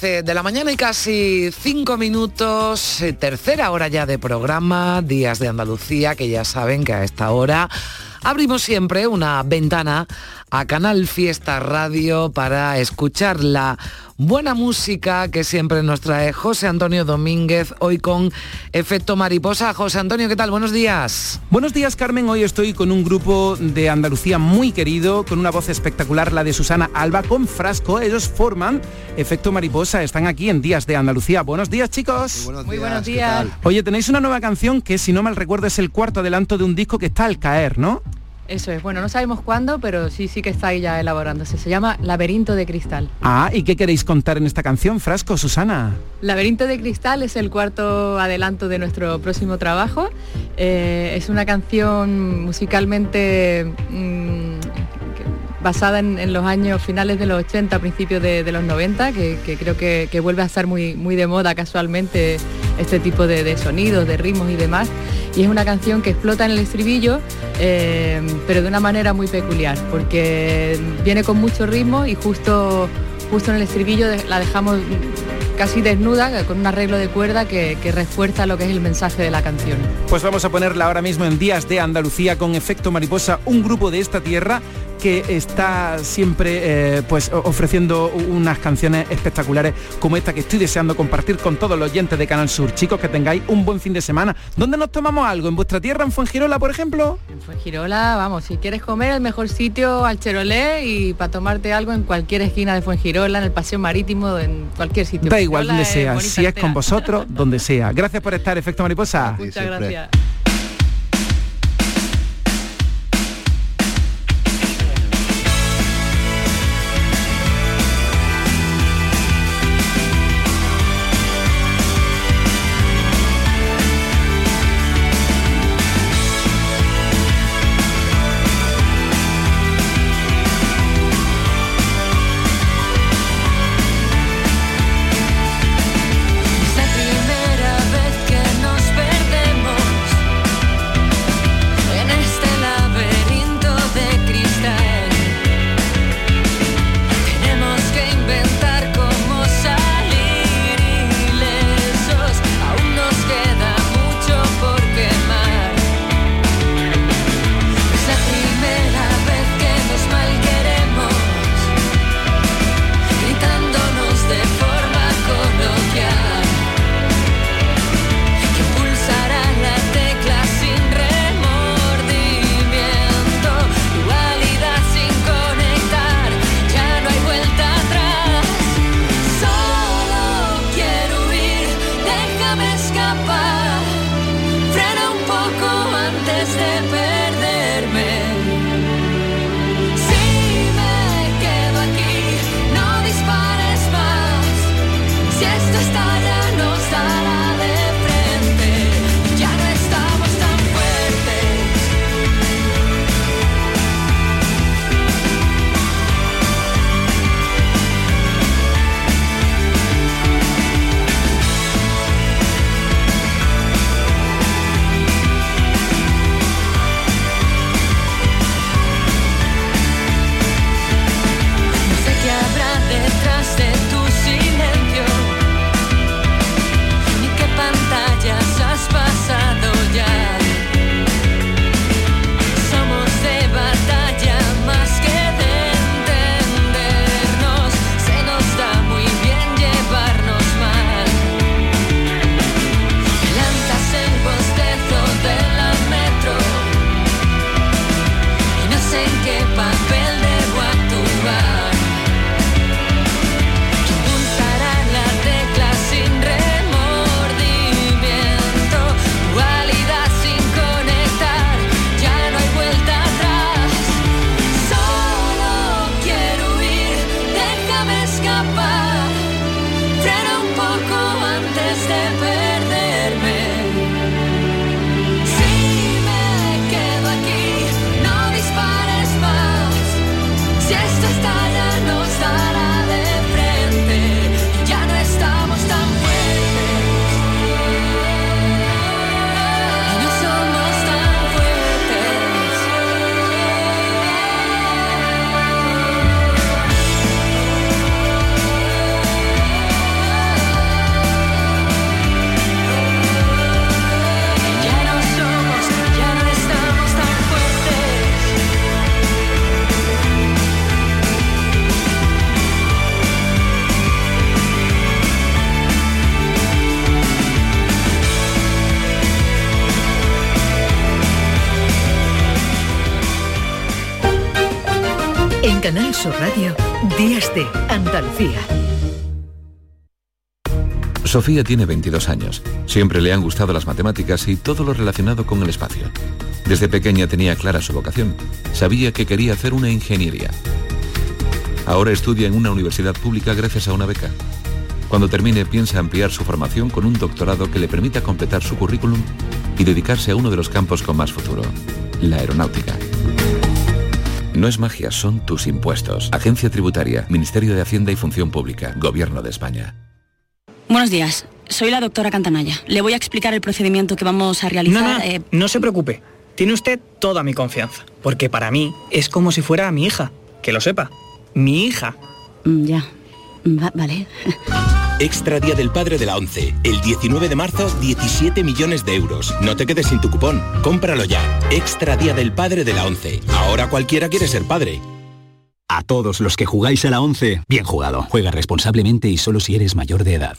10 de la mañana y casi 5 minutos, eh, tercera hora ya de programa, Días de Andalucía, que ya saben que a esta hora abrimos siempre una ventana a Canal Fiesta Radio para escuchar la buena música que siempre nos trae José Antonio Domínguez, hoy con Efecto Mariposa. José Antonio, ¿qué tal? Buenos días. Buenos días, Carmen. Hoy estoy con un grupo de Andalucía muy querido, con una voz espectacular, la de Susana Alba, con Frasco. Ellos forman Efecto Mariposa. Están aquí en Días de Andalucía. Buenos días, chicos. Muy buenos días. Oye, tenéis una nueva canción que, si no mal recuerdo, es el cuarto adelanto de un disco que está al caer, ¿no? Eso es, bueno, no sabemos cuándo, pero sí, sí que está ahí ya elaborándose. Se llama Laberinto de Cristal. Ah, ¿y qué queréis contar en esta canción, Frasco, Susana? Laberinto de Cristal es el cuarto adelanto de nuestro próximo trabajo. Eh, es una canción musicalmente mm, basada en, los años finales de los 80, principios de, los 90, que, creo que, vuelve a estar muy, muy de moda casualmente este tipo de, sonidos, de ritmos y demás. Y es una canción que explota en el estribillo, eh, pero de una manera muy peculiar, porque viene con mucho ritmo y justo, justo en el estribillo la dejamos casi desnuda, con un arreglo de cuerda que, que, refuerza lo que es el mensaje de la canción. Pues vamos a ponerla ahora mismo en Días de Andalucía con Efecto Mariposa, un grupo de esta tierra que está siempre eh, pues ofreciendo unas canciones espectaculares como esta que estoy deseando compartir con todos los oyentes de Canal Sur. Chicos, que tengáis un buen fin de semana. ¿Dónde nos tomamos algo? ¿En vuestra tierra, en Fuengirola, por ejemplo? En Fuengirola, vamos, si quieres comer, el mejor sitio al Cherolé y para tomarte algo en cualquier esquina de Fuengirola, en el paseo marítimo, en cualquier sitio. Da igual donde sea, si es con vosotros, donde sea. Gracias por estar, Efecto Mariposa. Muchas gracias. Canal Sur Radio, Días de Andalucía. Sofía tiene 22 años. Siempre le han gustado las matemáticas y todo lo relacionado con el espacio. Desde pequeña tenía clara su vocación. Sabía que quería hacer una ingeniería. Ahora estudia en una universidad pública gracias a una beca. Cuando termine piensa ampliar su formación con un doctorado que le permita completar su currículum y dedicarse a uno de los campos con más futuro, la aeronáutica. No es magia, son tus impuestos. Agencia Tributaria, Ministerio de Hacienda y Función Pública, Gobierno de España. Buenos días, soy la doctora Cantanaya. Le voy a explicar el procedimiento que vamos a realizar. No, no, eh, no se preocupe. Tiene usted toda mi confianza, porque para mí es como si fuera mi hija, que lo sepa. Mi hija. mm, Ya, Va- vale. Extra Día del Padre de la ONCE. El 19 de marzo, 17 millones de euros. No te quedes sin tu cupón. Cómpralo ya. Extra Día del Padre de la ONCE. Ahora cualquiera quiere ser padre. A todos los que jugáis a la 11, bien jugado. Juega responsablemente y solo si eres mayor de edad.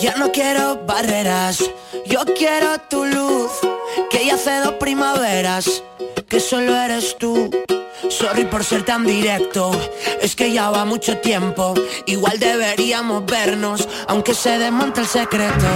Ya no quiero barreras, yo quiero tu luz, que ya hace dos primaveras, que solo eres tú. Sorry por ser tan directo, es que ya va mucho tiempo, igual deberíamos vernos, aunque se desmonte el secreto.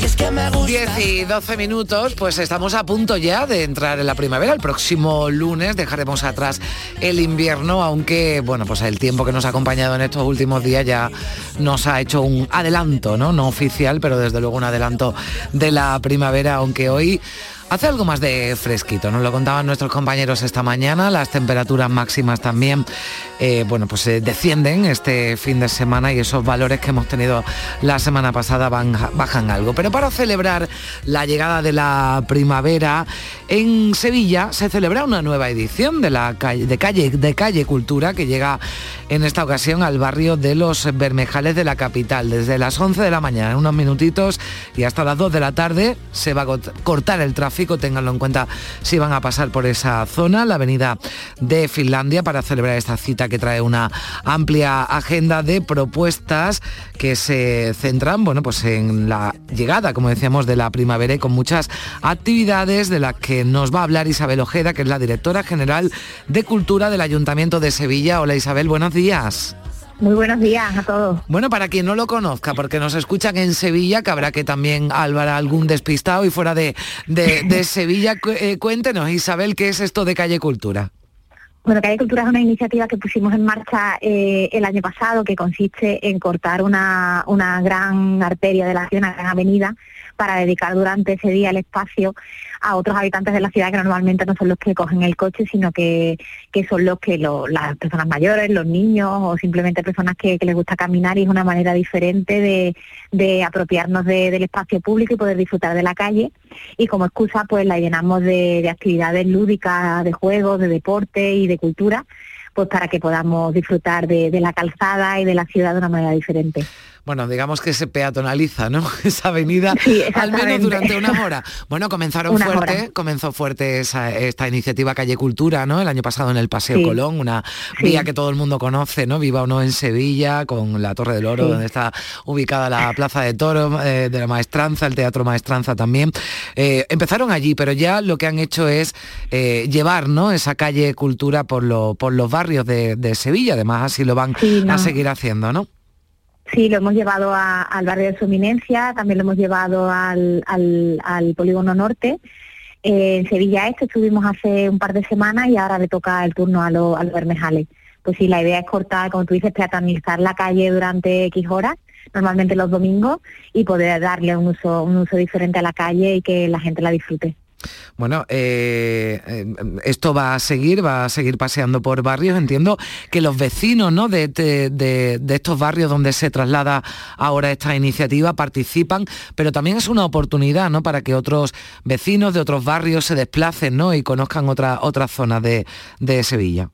Y es que me gusta... 10 y 12 minutos, pues estamos a punto ya de entrar en la primavera. El próximo lunes dejaremos atrás el invierno, aunque, bueno, pues el tiempo que nos ha acompañado en estos últimos días ya nos ha hecho un adelanto, ¿no? No oficial, pero desde luego un adelanto de la primavera, aunque hoy hace algo más de fresquito. Nos lo contaban nuestros compañeros esta mañana. Las temperaturas máximas también, eh, bueno, pues eh, descienden este fin de semana y esos valores que hemos tenido la semana pasada bajan algo. Pero para celebrar la llegada de la primavera, en Sevilla se celebra una nueva edición de la calle, de calle, de calle Cultura que llega en esta ocasión al barrio de los Bermejales de la capital. Desde las 11 de la mañana, en unos minutitos y hasta las 2 de la tarde se va a cort- cortar el tráfico, ténganlo en cuenta si van a pasar por esa zona, la avenida de Finlandia, para celebrar esta cita que trae una amplia agenda de propuestas que se centran, bueno, pues en la llegada, como decíamos, de la primavera y con muchas actividades de las que nos va a hablar Isabel Ojeda, que es la directora general de Cultura del Ayuntamiento de Sevilla. Hola Isabel, buenos días. Muy buenos días a todos. Bueno, para quien no lo conozca, porque nos escuchan en Sevilla, que habrá que también Álvaro algún despistado y fuera de, de- de Sevilla, eh, cuéntenos, Isabel, ¿qué es esto de Calle Cultura? Bueno, Calle Cultura es una iniciativa que pusimos en marcha eh, el año pasado que consiste en cortar una, una gran arteria de la ciudad, una gran avenida, para dedicar durante ese día el espacio a otros habitantes de la ciudad que normalmente no son los que cogen el coche, sino que, que son los que lo- las personas mayores, los niños o simplemente personas que, les gusta caminar y es una manera diferente de, de apropiarnos de- del espacio público y poder disfrutar de la calle. Y como excusa, pues la llenamos de, de actividades lúdicas, de juegos, de deporte y de cultura, pues para que podamos disfrutar de la calzada y de la ciudad de una manera diferente. Bueno, digamos que se peatonaliza, ¿no? Esa avenida, Sí, al menos durante una hora. Bueno, comenzaron Una fuerte, hora. comenzó fuerte esa- esta iniciativa Calle Cultura, ¿no? El año pasado en el Paseo Sí. Colón, una Sí. vía que todo el mundo conoce, ¿no? Viva o no en Sevilla, con la Torre del Oro, donde está ubicada la Plaza de Toro, eh, de la Maestranza, el Teatro Maestranza también. Eh, empezaron allí, pero ya lo que han hecho es eh, llevar, ¿no? Esa Calle Cultura por, lo- por los barrios de, de Sevilla, además así lo van no. a seguir haciendo, ¿no? Sí, lo hemos llevado al barrio de su eminencia, también lo hemos llevado al, al- al polígono norte. Eh, en Sevilla Este estuvimos hace un par de semanas y ahora le toca el turno a los Bermejales. Pues sí, la idea es cortar, como tú dices, peatonalizar la calle durante X horas, normalmente los domingos, y poder darle un uso, un uso diferente a la calle y que la gente la disfrute. Bueno, eh, eh, esto va a seguir, va a seguir paseando por barrios. Entiendo que los vecinos ¿no? de, de- de- estos barrios donde se traslada ahora esta iniciativa participan, pero también es una oportunidad ¿no? para que otros vecinos de otros barrios se desplacen ¿no? y conozcan otra- otras zonas de Sevilla.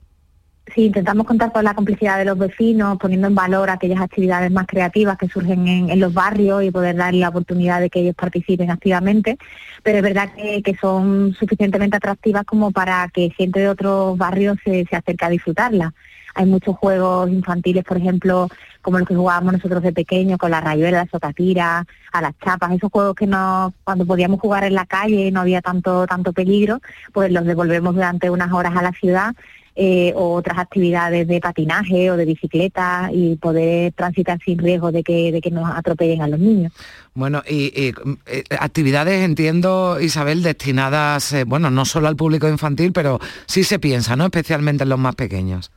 Sí, intentamos contar con la complicidad de los vecinos, poniendo en valor aquellas actividades más creativas que surgen en, los barrios y poder darle la oportunidad de que ellos participen activamente, pero es verdad que, son suficientemente atractivas como para que gente de otros barrios se, se acerque a disfrutarlas. Hay muchos juegos infantiles, por ejemplo, como los que jugábamos nosotros de pequeños, con la rayuela, la socatira, a las chapas, esos juegos que no, cuando podíamos jugar en la calle no había tanto, tanto peligro, pues los devolvemos durante unas horas a la ciudad eh, o otras actividades de patinaje o de bicicleta y poder transitar sin riesgo de que, de que nos atropellen a los niños. Bueno, y, eh, actividades, entiendo, Isabel, destinadas, eh, bueno, no solo al público infantil, pero sí se piensa, ¿no? Especialmente en los más pequeños.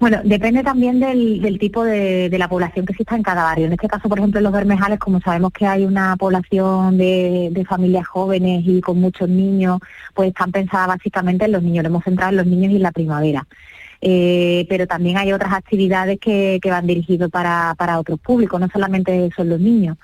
Bueno, depende también del, tipo de, la población que exista en cada barrio. En este caso, por ejemplo, en los Bermejales, como sabemos que hay una población de, familias jóvenes y con muchos niños, pues están pensadas básicamente en los niños. Lo hemos centrado en los niños y en la primavera. Eh, pero también hay otras actividades que, van dirigidas para, para otros públicos, no solamente son los niños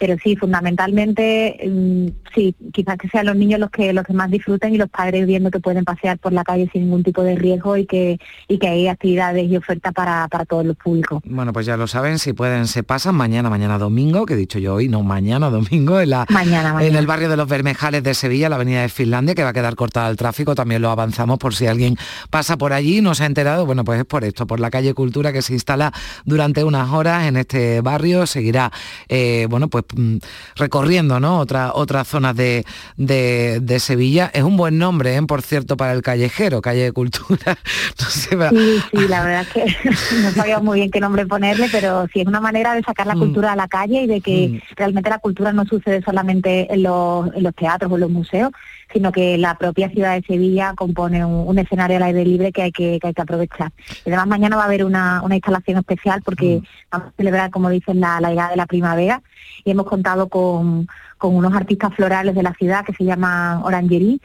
pero sí, fundamentalmente, mm, sí, quizás que sean los niños los que los que más disfruten y los padres viendo que pueden pasear por la calle sin ningún tipo de riesgo y que y que hay actividades y ofertas para, todos los públicos. Bueno, pues ya lo saben, si pueden se pasan mañana, mañana domingo, que he dicho yo hoy, no mañana domingo, en, la, en el barrio de los Bermejales de Sevilla, la avenida de Finlandia, que va a quedar cortada al tráfico, también lo avanzamos por si alguien pasa por allí y no se ha enterado, bueno, pues es por esto, por la calle Cultura que se instala durante unas horas en este barrio, seguirá, eh, bueno, pues recorriendo ¿no? Otra, otras zonas de, de, Sevilla. Es un buen nombre, ¿eh? por cierto, para el callejero, calle de cultura. sí, sí, la verdad es que no sabía muy bien qué nombre ponerle, pero sí es una manera de sacar la mm. cultura a la calle y de que mm. realmente la cultura no sucede solamente en los, en los teatros o en los museos, sino que la propia ciudad de Sevilla compone un, escenario al aire libre que hay que, hay que aprovechar. Y además mañana va a haber una, instalación especial porque vamos a celebrar, como dicen, la, la llegada de la primavera y hemos contado con, con unos artistas florales de la ciudad que se llaman Orangerie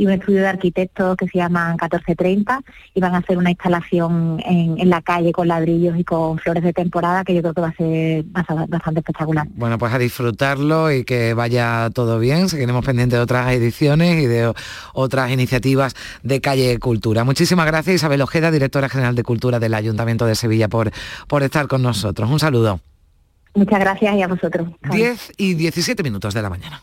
y un estudio de arquitectos que se llaman 1430 y van a hacer una instalación en, la calle con ladrillos y con flores de temporada que yo creo que va a ser bastante espectacular. Bueno, pues a disfrutarlo y que vaya todo bien. Seguiremos pendientes de otras ediciones y de otras iniciativas de Calle Cultura. Muchísimas gracias Isabel Ojeda, directora general de Cultura del Ayuntamiento de Sevilla, por, por estar con nosotros. Un saludo. Muchas gracias y a vosotros. 10 y 17 minutos de la mañana.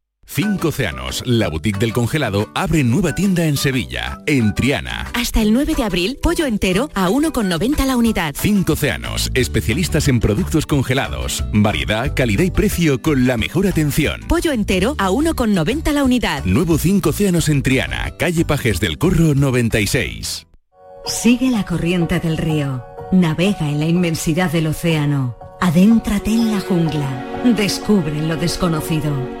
Cinco Océanos, la boutique del congelado, abre nueva tienda en Sevilla, en Triana. Hasta el 9 de abril, pollo entero a 1,90 la unidad. Cinco Océanos, especialistas en productos congelados. Variedad, calidad y precio con la mejor atención. Pollo entero a 1,90 la unidad. Nuevo Cinco Océanos en Triana, calle Pajes del Corro 96. Sigue la corriente del río. Navega en la inmensidad del océano. Adéntrate en la jungla. Descubre lo desconocido.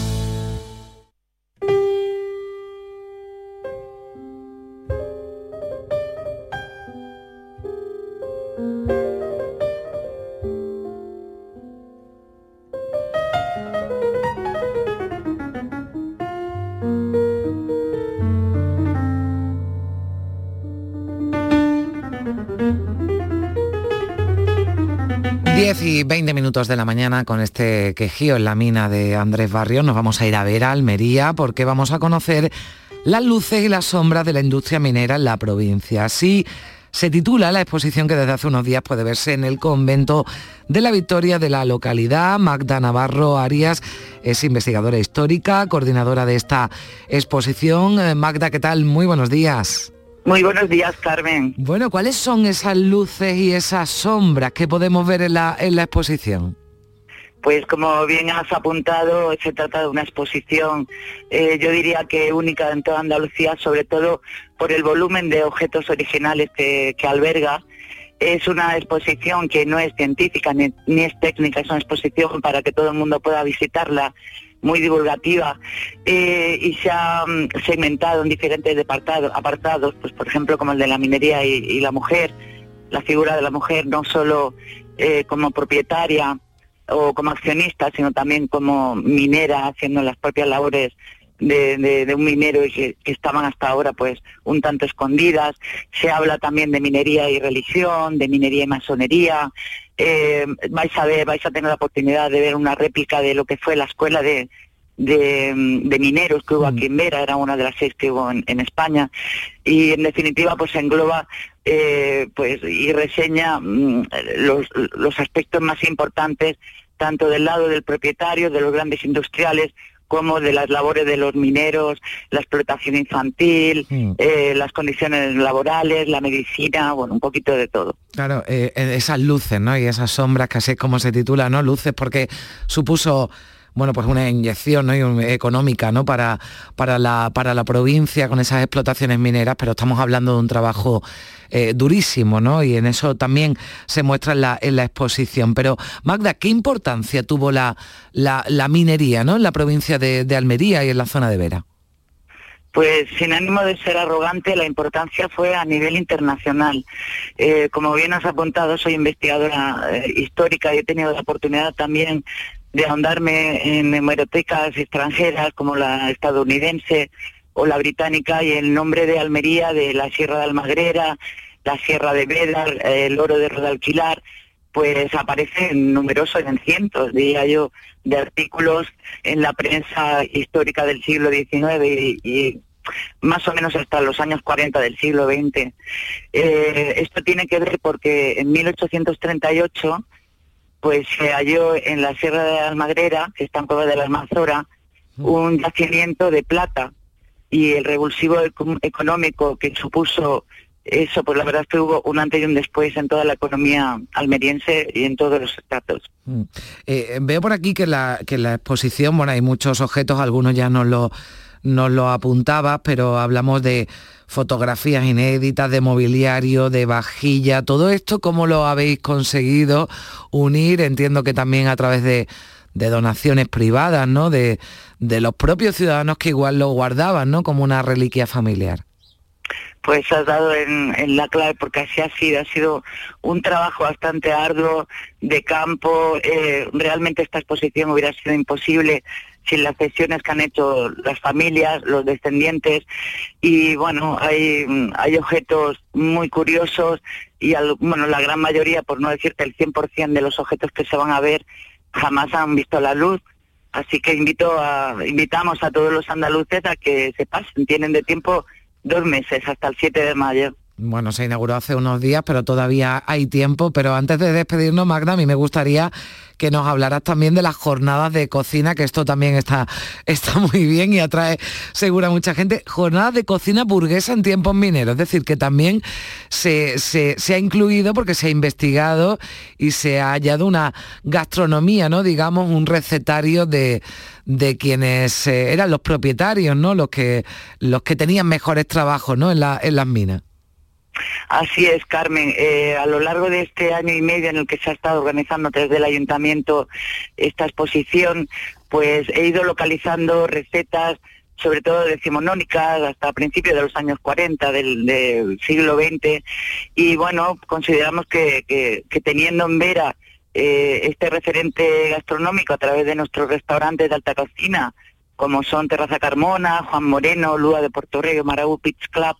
20 minutos de la mañana con este quejío en la mina de Andrés Barrio. Nos vamos a ir a ver a Almería porque vamos a conocer las luces y las sombras de la industria minera en la provincia. Así se titula la exposición que desde hace unos días puede verse en el convento de la Victoria de la localidad. Magda Navarro Arias es investigadora histórica, coordinadora de esta exposición. Eh, Magda, ¿qué tal? Muy buenos días. Muy buenos días, Carmen. Bueno, ¿cuáles son esas luces y esas sombras que podemos ver en la, en la exposición? Pues como bien has apuntado, se trata de una exposición, eh, yo diría que única en toda Andalucía, sobre todo por el volumen de objetos originales que, alberga. Es una exposición que no es científica ni, es técnica, es una exposición para que todo el mundo pueda visitarla, muy divulgativa, eh, y se ha mm, segmentado en diferentes apartados, apartados, pues por ejemplo como el de la minería y, la mujer, la figura de la mujer no solo eh, como propietaria, o como accionista, sino también como minera, haciendo las propias labores de, un minero y que, estaban hasta ahora pues un tanto escondidas. Se habla también de minería y religión, de minería y masonería. Eh, vais a ver, vais a tener la oportunidad de ver una réplica de lo que fue la escuela de, de, mineros que hubo aquí en Vera, era una de las seis que hubo en, España, y en definitiva pues engloba eh, pues y reseña mm, los, los aspectos más importantes tanto del lado del propietario, de los grandes industriales, como de las labores de los mineros, la explotación infantil, mm. eh, las condiciones laborales, la medicina, bueno, un poquito de todo. Claro, eh, esas luces, ¿no? Y esas sombras, que así es como se titula, ¿no? Luces, porque supuso bueno, pues una inyección económica ¿no? Para, para, la, para la provincia con esas explotaciones mineras, pero estamos hablando de un trabajo eh, durísimo, ¿no? Y en eso también se muestra en la, en la exposición. Pero, Magda, ¿qué importancia tuvo la, la, minería ¿no? en la provincia de, Almería y en la zona de Vera? Pues sin ánimo de ser arrogante, la importancia fue a nivel internacional. Eh, como bien has apuntado, soy investigadora eh, histórica y he tenido la oportunidad también de ahondarme en hemerotecas extranjeras como la estadounidense o la británica y el nombre de Almería, de la Sierra de Almagrera, la Sierra de Veda, el oro de Rodalquilar, pues aparecen numerosos, en cientos, diría yo, de artículos en la prensa histórica del siglo XIX y, más o menos hasta los años 40 del siglo XX. Eh, esto tiene que ver porque en 1838 pues se halló en la Sierra de Almagrera, que está en Cueva de la Almanzora, un yacimiento de plata y el revulsivo económico que supuso eso, pues la verdad es que hubo un antes y un después en toda la economía almeriense y en todos los estados. Mm. Eh, veo por aquí que la, que la exposición, bueno, hay muchos objetos, algunos ya nos lo, nos lo apuntabas, pero hablamos de fotografías inéditas, de mobiliario, de vajilla, todo esto, ¿cómo lo habéis conseguido unir? Entiendo que también a través de, donaciones privadas, ¿no? De, los propios ciudadanos que igual lo guardaban, ¿no? Como una reliquia familiar pues has dado en, la clave porque así ha sido, ha sido un trabajo bastante arduo de campo, eh, realmente esta exposición hubiera sido imposible sin las cesiones que han hecho las familias, los descendientes y bueno, hay, hay objetos muy curiosos y bueno, la gran mayoría, por no decirte el 100% de los objetos que se van a ver jamás han visto la luz. Así que invito a, invitamos a todos los andaluces a que se pasen, tienen de tiempo dos meses hasta el 7 de mayo. Bueno, se inauguró hace unos días, pero todavía hay tiempo. Pero antes de despedirnos, Magda, a mí me gustaría que nos hablaras también de las jornadas de cocina, que esto también está, está muy bien y atrae seguro a mucha gente. Jornadas de cocina burguesa en tiempos mineros, es decir, que también se, ha incluido porque se ha investigado y se ha hallado una gastronomía, ¿no? Digamos, un recetario de, quienes eh, eran los propietarios, ¿no? Los que, los que tenían mejores trabajos, ¿no? En, en las minas. Así es, Carmen. Eh, a lo largo de este año y medio en el que se ha estado organizando desde el ayuntamiento esta exposición, pues he ido localizando recetas, sobre todo decimonónicas, hasta principios de los años 40 del, siglo XX. Y bueno, consideramos que, teniendo en Vera eh, este referente gastronómico a través de nuestros restaurantes de alta cocina, como son Terraza Carmona, Juan Moreno, Lua de Puerto Rico, Marau Beach Club,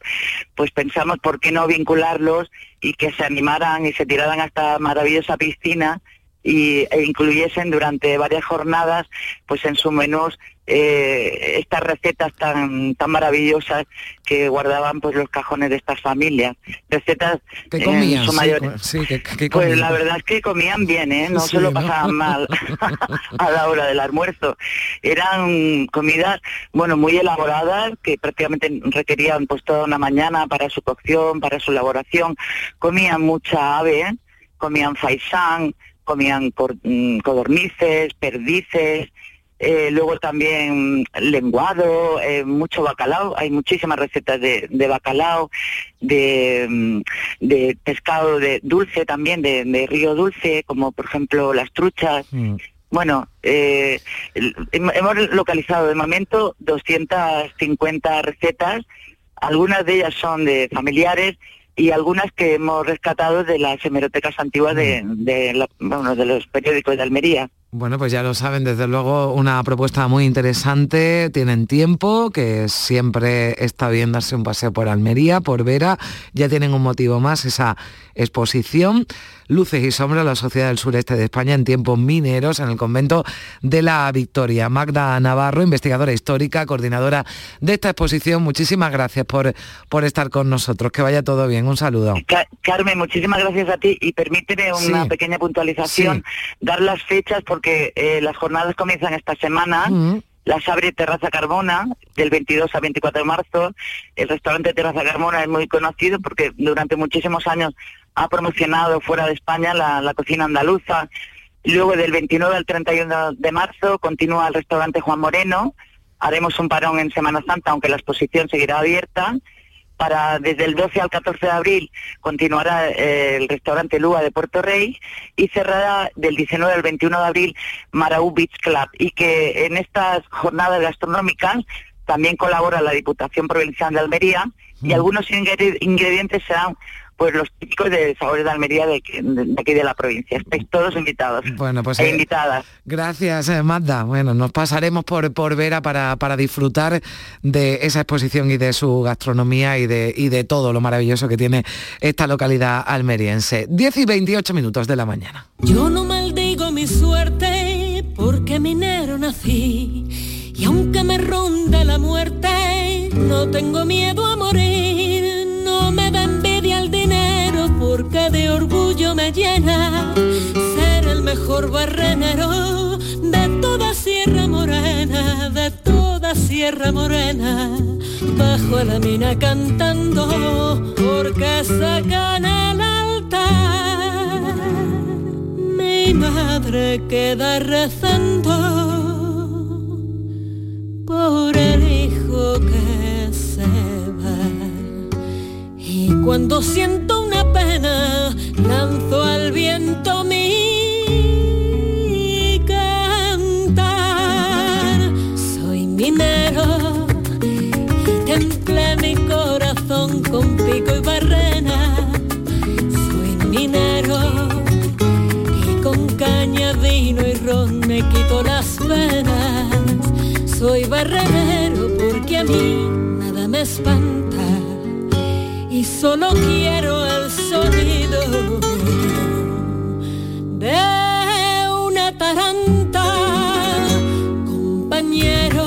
pues pensamos por qué no vincularlos y que se animaran y se tiraran a esta maravillosa piscina y, e incluyesen durante varias jornadas pues en sus menús eh, estas recetas tan tan maravillosas que guardaban pues los cajones de estas familias recetas que comían su sí, mayoría sí, que- que pues la verdad es que comían bien, ¿eh? No Sí, se lo ¿no? pasaban mal a la hora del almuerzo. Eran comidas, bueno, muy elaboradas, que prácticamente requerían pues toda una mañana para su cocción, para su elaboración. Comían mucha ave, ¿eh? comían faisán, comían cor- mm, codornices, perdices, eh, luego también lenguado, eh, mucho bacalao, hay muchísimas recetas de, de bacalao, de, mm, de pescado de dulce también, de, de río dulce, como por ejemplo las truchas. Bueno, eh, hemos localizado de momento 250 recetas, algunas de ellas son de familiares y algunas que hemos rescatado de las hemerotecas antiguas de, de, la- bueno, de los periódicos de Almería. Bueno, pues ya lo saben, desde luego una propuesta muy interesante, tienen tiempo, que siempre está bien darse un paseo por Almería, por Vera, ya tienen un motivo más, esa exposición, Luces y Sombras, la Sociedad del Sureste de España en tiempos mineros, en el convento de la Victoria. Magda Navarro, investigadora histórica, coordinadora de esta exposición, muchísimas gracias por, por estar con nosotros, que vaya todo bien, un saludo. Ca- Carmen, muchísimas gracias a ti y permíteme una Sí. pequeña puntualización, dar las fechas porque eh, las jornadas comienzan esta semana. Las abre Terraza Carmona del 22 al 24 de marzo. El restaurante Terraza Carmona es muy conocido porque durante muchísimos años ha promocionado fuera de España la, la cocina andaluza. Luego del 29 al 31 de marzo continúa el restaurante Juan Moreno. Haremos un parón en Semana Santa, aunque la exposición seguirá abierta para desde el 12 al 14 de abril continuará eh, el restaurante Lua de Puerto Rey y cerrará del 19 al 21 de abril Maraú Beach Club. Y que en estas jornadas gastronómicas también colabora la Diputación Provincial de Almería y algunos ingre- ingredientes serán pues los típicos de sabores de Almería de, aquí- de aquí de la provincia. Estáis todos invitados Bueno, pues e eh, invitadas. Gracias, eh, Magda. Bueno, nos pasaremos por, por Vera para, para disfrutar de esa exposición y de su gastronomía y de, y de todo lo maravilloso que tiene esta localidad almeriense. 10 y 28 minutos de la mañana. Yo no maldigo mi suerte porque minero nací. Y aunque me ronde la muerte, no tengo miedo a morir. Porque de orgullo me llena ser el mejor barrenero de toda Sierra Morena, de toda Sierra Morena. Bajo la mina cantando porque sacan el altar. Mi madre queda rezando por el hijo que cuando siento una pena, lanzo al viento mi cantar. Soy minero y templé mi corazón con pico y barrena. Soy minero y con caña, vino y ron me quito las penas. Soy barrenero porque a mí nada me espanta solo quiero el sonido de una taranta, compañero.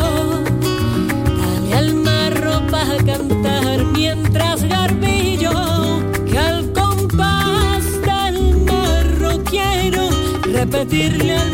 Dale al marro para cantar mientras garbillo que al compás del marro quiero repetirle al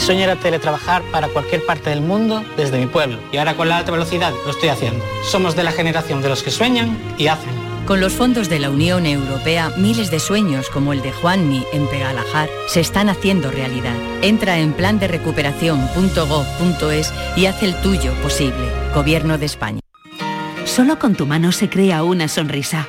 Mi sueño era teletrabajar para cualquier parte del mundo desde mi pueblo y ahora con la alta velocidad lo estoy haciendo. Somos de la generación de los que sueñan y hacen. Con los fondos de la Unión Europea, miles de sueños como el de Juanmi en Pegalajar se están haciendo realidad. Entra en plan de recuperación.gov.es y haz el tuyo posible. Gobierno de España. Solo con tu mano se crea una sonrisa.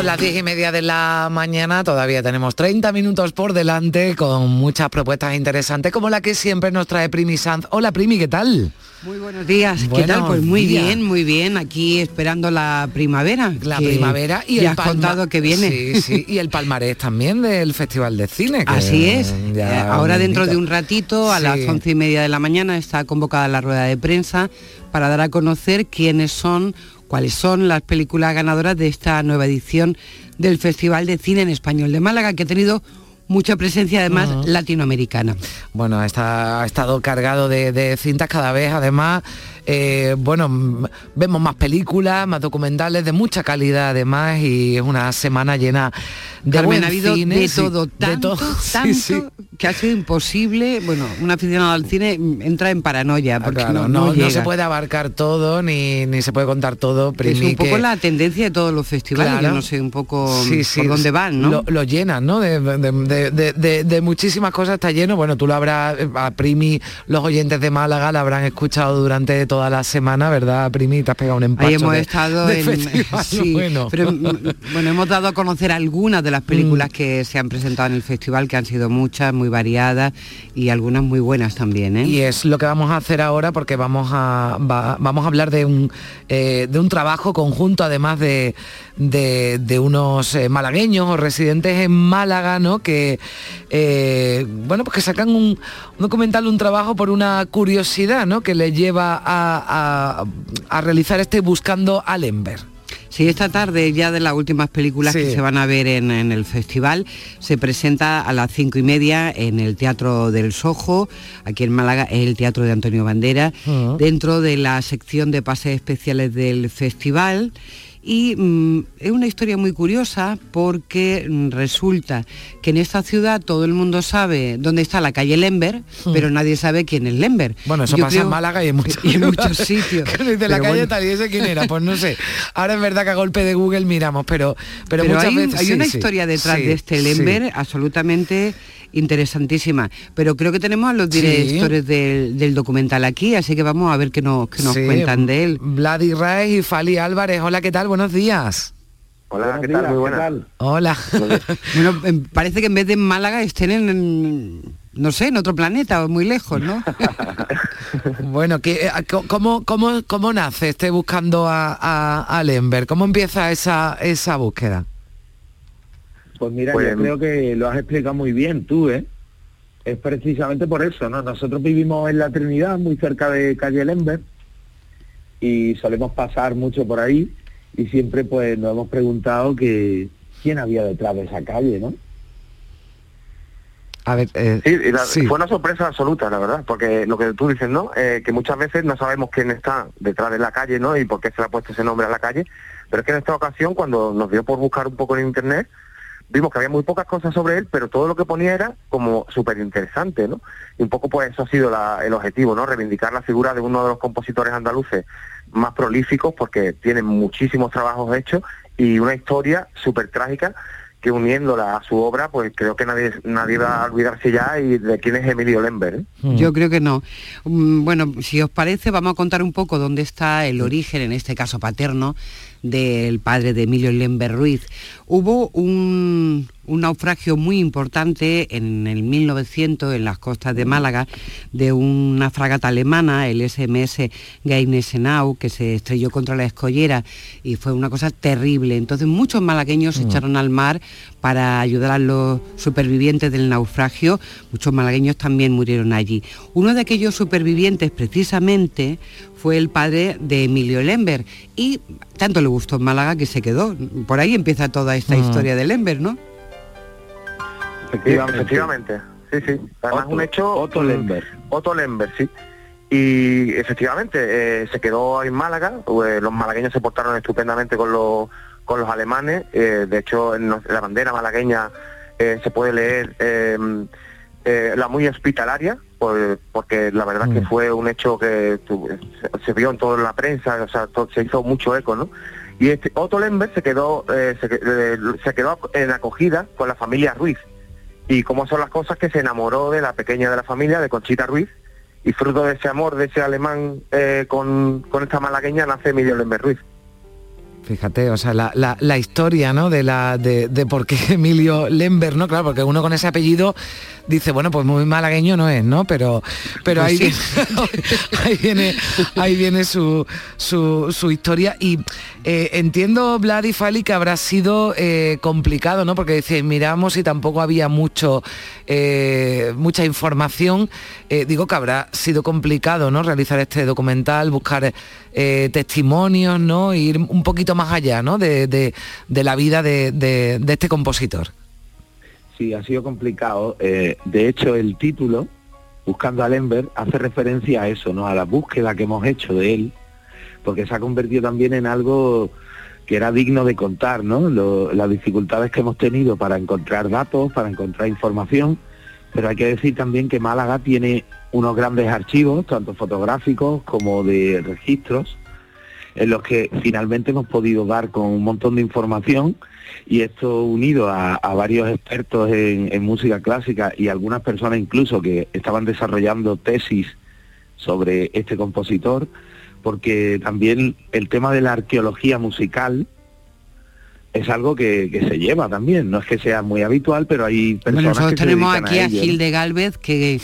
Son las diez y media de la mañana, todavía tenemos 30 minutos por delante con muchas propuestas interesantes como la que siempre nos trae Primi Sanz. Hola Primi, ¿qué tal? Muy buenos días, ¿qué tal? Pues muy días. bien, muy bien, aquí esperando la primavera. La primavera y el contado que viene. Sí, sí, y el palmarés también del Festival de Cine. que Así es. Eh, Ahora dentro de un ratito, a Sí. las once y media de la mañana, está convocada la rueda de prensa para dar a conocer quiénes son, cuáles son las películas ganadoras de esta nueva edición del Festival de Cine en Español de Málaga, que ha tenido mucha presencia además latinoamericana. Bueno, está, ha estado cargado de, de cintas cada vez, además, eh, bueno, vemos más películas, más documentales de mucha calidad además y es una semana llena de Carmen, buen ha habido cine, de sí, todo, de tanto, todo, sí, tanto, sí. que ha sido imposible, bueno, un aficionado al cine entra en paranoia, porque Ah, Claro, no, no, no no llega. se puede abarcar todo ni, ni se puede contar todo. Que es Primi, un poco que- la tendencia de todos los festivales, Claro. yo no sé un poco por dónde van, ¿no? Lo, lo llenan, ¿no? De, de- de- de- de- de muchísimas cosas está lleno. Bueno, tú lo habrás, a Primi, los oyentes de Málaga la habrán escuchado durante toda la semana, ¿verdad, Primi? Te has pegado un empacho Ahí hemos de- estado de en festival, sí, bueno. pero mm, bueno, hemos dado a conocer algunas de las películas Mm. que se han presentado en el festival, que han sido muchas, muy variadas y algunas muy buenas también, ¿eh? Y es lo que vamos a hacer ahora porque vamos a, va- vamos a hablar de un, eh, de un trabajo conjunto, además de, de- de unos eh, malagueños o residentes en Málaga, ¿no? Que, bueno, pues que sacan un, un documental, un trabajo por una curiosidad, ¿no? Que les lleva a, a- a realizar este Buscando a. Sí, esta tarde ya de las últimas películas que se van a ver en, en el festival se presenta a las cinco y media en el Teatro del Sojo, aquí en Málaga es el Teatro de Antonio Bandera, Ah. dentro de la sección de pases especiales del festival. Y mm, es una historia muy curiosa porque mm, resulta que en esta ciudad todo el mundo sabe dónde está la calle Lember, pero nadie sabe quién es Lember. Hmm. Bueno, eso Yo pasa creo- en Málaga y en muchos, y en muchos lugares. sitios. Dice la Pero calle bueno. tal y ese quién era, pues no sé. Ahora es verdad que a golpe de Google miramos, pero, pero, Pero, muchas hay, un- veces hay sí, una sí, historia detrás de este. Lember absolutamente interesantísima. Pero creo que tenemos a los Sí. directores del, del documental aquí, así que vamos a ver qué nos, qué nos Sí, cuentan de él. Vlad Israez y Fali Álvarez. Hola, ¿qué tal? Buenos días. Hola, ¿qué tal? Muy buenas. Hola. Bueno, em, parece que en vez de en Málaga estén en, en, no sé, en otro planeta o muy lejos, ¿no? bueno, ¿qué, eh, cómo, cómo, ¿cómo nace este buscando a, a, a Lember? ¿Cómo empieza esa, esa búsqueda? Pues mira, Pues- yo creo que lo has explicado muy bien tú, ¿eh? Es precisamente por eso, ¿no? Nosotros vivimos en la Trinidad, muy cerca de calle Lember, y solemos pasar mucho por ahí, y siempre pues nos hemos preguntado que quién había detrás de esa calle, ¿no? A ver, eh, Sí, y la- fue una sorpresa absoluta, la verdad, porque lo que tú dices, ¿no? Eh, que muchas veces no sabemos quién está detrás de la calle, ¿no? Y por qué se le ha puesto ese nombre a la calle, pero es que en esta ocasión, cuando nos dio por buscar un poco en internet, vimos que había muy pocas cosas sobre él, pero todo lo que ponía era como súper interesante, ¿no? Y un poco pues eso ha sido la- el objetivo, ¿no? Reivindicar la figura de uno de los compositores andaluces más prolíficos, porque tiene muchísimos trabajos hechos y una historia súper trágica que uniéndola a su obra, pues creo que nadie nadie va a olvidarse ya y de quién es Emilio Lember. ¿eh? Yo creo que no. Mm, Bueno, si os parece, vamos a contar un poco dónde está el origen, en este caso paterno, del padre de Emilio Lember Ruiz. Hubo un, un naufragio muy importante en el 1900 en las costas de Málaga de una fragata alemana, el SMS Geinesenau, que se estrelló contra la escollera y fue una cosa terrible. Entonces muchos malagueños se Mm. echaron al mar para ayudar a los supervivientes del naufragio. Muchos malagueños también murieron allí. Uno de aquellos supervivientes precisamente fue el padre de Emilio Lember y tanto le gustó en Málaga que se quedó. Por ahí empieza toda esta Mm. historia de Lember, ¿no? Efectivamente. Sí, sí. Además un hecho... Otto Lember. Otto Lember, sí. Y efectivamente, eh, se quedó en Málaga, eh, los malagueños se portaron estupendamente con los, con los alemanes, eh, de hecho en la bandera malagueña eh, se puede leer eh, La muy hospitalaria, por- porque la verdad que fue un hecho que tu- se, se vio en toda la prensa, o sea, se hizo mucho eco, ¿no? Y este, Otto Lember se quedó, se, eh, se quedó en acogida con la familia Ruiz. Y cómo son las cosas que se enamoró de la pequeña de la familia, de Conchita Ruiz, y fruto de ese amor, de ese alemán eh, con, con esta malagueña, nace Emilio Lember Ruiz. Fíjate, o sea, la, la- la historia, ¿no? De la de, de por qué Emilio Lember, ¿no? Claro, porque uno con ese apellido dice, bueno, pues muy malagueño no es, ¿no? Pero, pero Pues ahí, sí. viene, ahí viene, ahí viene su, su, su historia. Y eh, entiendo, Vlad y Fali, que habrá sido eh, complicado, ¿no? Porque decís, miramos y tampoco había mucho, eh, mucha información. Digo que habrá sido complicado, ¿no? Realizar este documental, buscar testimonios, ¿no? Ir un poquito más allá, ¿no? De, de- la vida de, de- este compositor. Sí, ha sido complicado. Eh, de hecho, el título, Buscando a Lember, hace referencia a eso, ¿no? A la búsqueda que hemos hecho de él, porque se ha convertido también en algo que era digno de contar, ¿no? Las dificultades que hemos tenido para encontrar datos, para encontrar información, pero hay que decir también que Málaga tiene unos grandes archivos, tanto fotográficos como de registros, en los que finalmente hemos podido dar con un montón de información y esto unido a, varios expertos en música clásica y algunas personas incluso que estaban desarrollando tesis sobre este compositor, porque también el tema de la arqueología musical es algo que, que se lleva también, no es que sea muy habitual, pero hay personas Bueno, nosotros que tenemos aquí a, ello, ¿no? Gil de Galvez, que